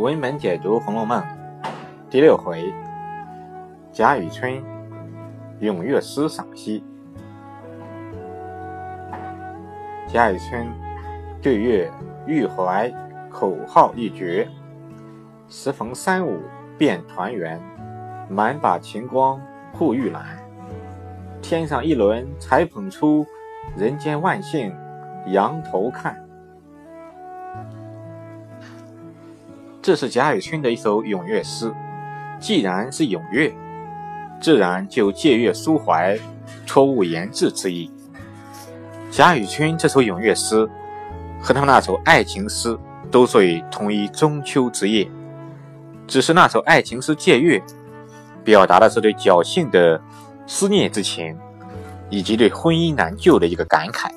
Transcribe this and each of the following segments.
文本解读《红楼梦》第六回，贾雨村咏月诗赏析。贾雨村对月欲怀口号一绝，时逢三五便团圆，满把晴光护玉兰。天上一轮才捧出，人间万姓仰头看。这是贾雨村的一首咏月诗。既然是咏月，自然就借月抒怀、托物言志之意。贾雨村这首咏月诗和他那首爱情诗都属于同一中秋之夜，只是那首爱情诗借月，表达的是对侥幸的思念之情，以及对婚姻难救的一个感慨；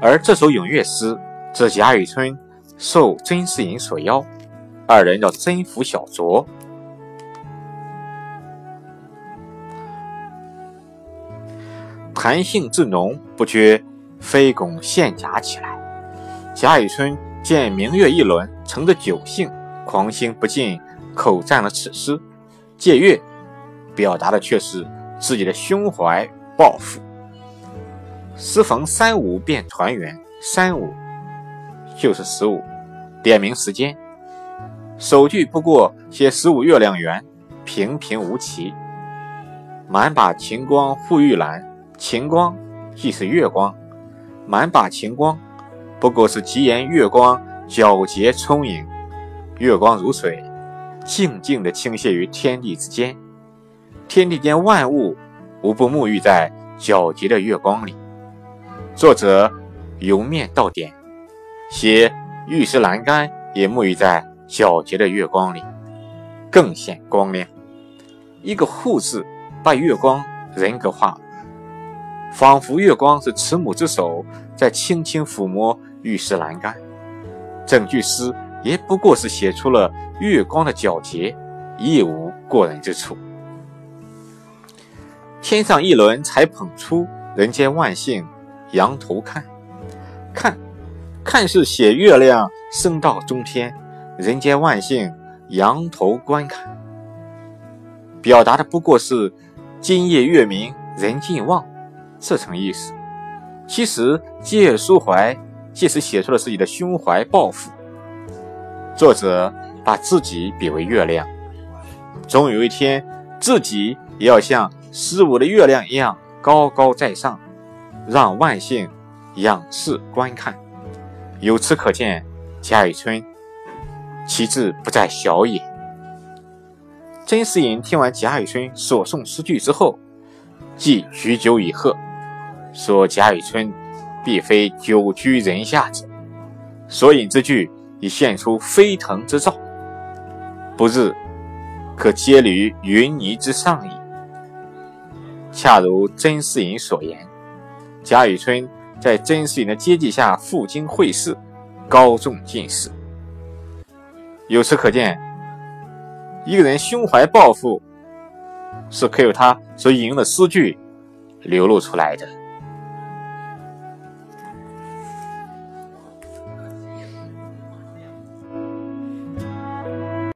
而这首咏月诗，则贾雨村受甄士隐所邀。二人要征服小酌，谈性至浓，不觉飞拱献甲起来。贾雨村见明月一轮，乘着酒兴，狂心不禁，口赞了此诗。借月，表达的却是自己的胸怀抱负。时逢三五便团圆，三五就是十五，点明时间。首句不过写十五月亮圆，平平无奇。满把晴光覆玉兰，晴光即是月光，满把晴光不过是吉言月光皎洁充盈，月光如水，静静地倾泻于天地之间，天地间万物无不沐浴在皎洁的月光里。作者由面到点，写玉石栏杆也沐浴在。皎洁的月光里，更显光亮。一个“护”字，把月光人格化，仿佛月光是慈母之手在轻轻抚摸玉石栏杆。整句诗也不过是写出了月光的皎洁，亦无过人之处。天上一轮才捧出，人间万姓仰头看。看，看是写月亮升到中天。人间万幸仰头观看，表达的不过是今夜月明人尽望这层意思。其实借抒怀，即使写出了自己的胸怀抱负。作者把自己比为月亮，总有一天自己也要像十五的月亮一样高高在上，让万姓仰视观看。由此可见，贾雨村。其志不在小也。甄士隐听完贾雨村所诵诗句之后，即举酒以贺，说贾雨村必非久居人下者，所引之句已现出飞腾之兆，不日可接履云泥之上矣。恰如甄士隐所言，贾雨村在甄士隐的接济下赴京会试，高中进士。由此可见，一个人胸怀抱负，是可由他所引用的诗句流露出来的。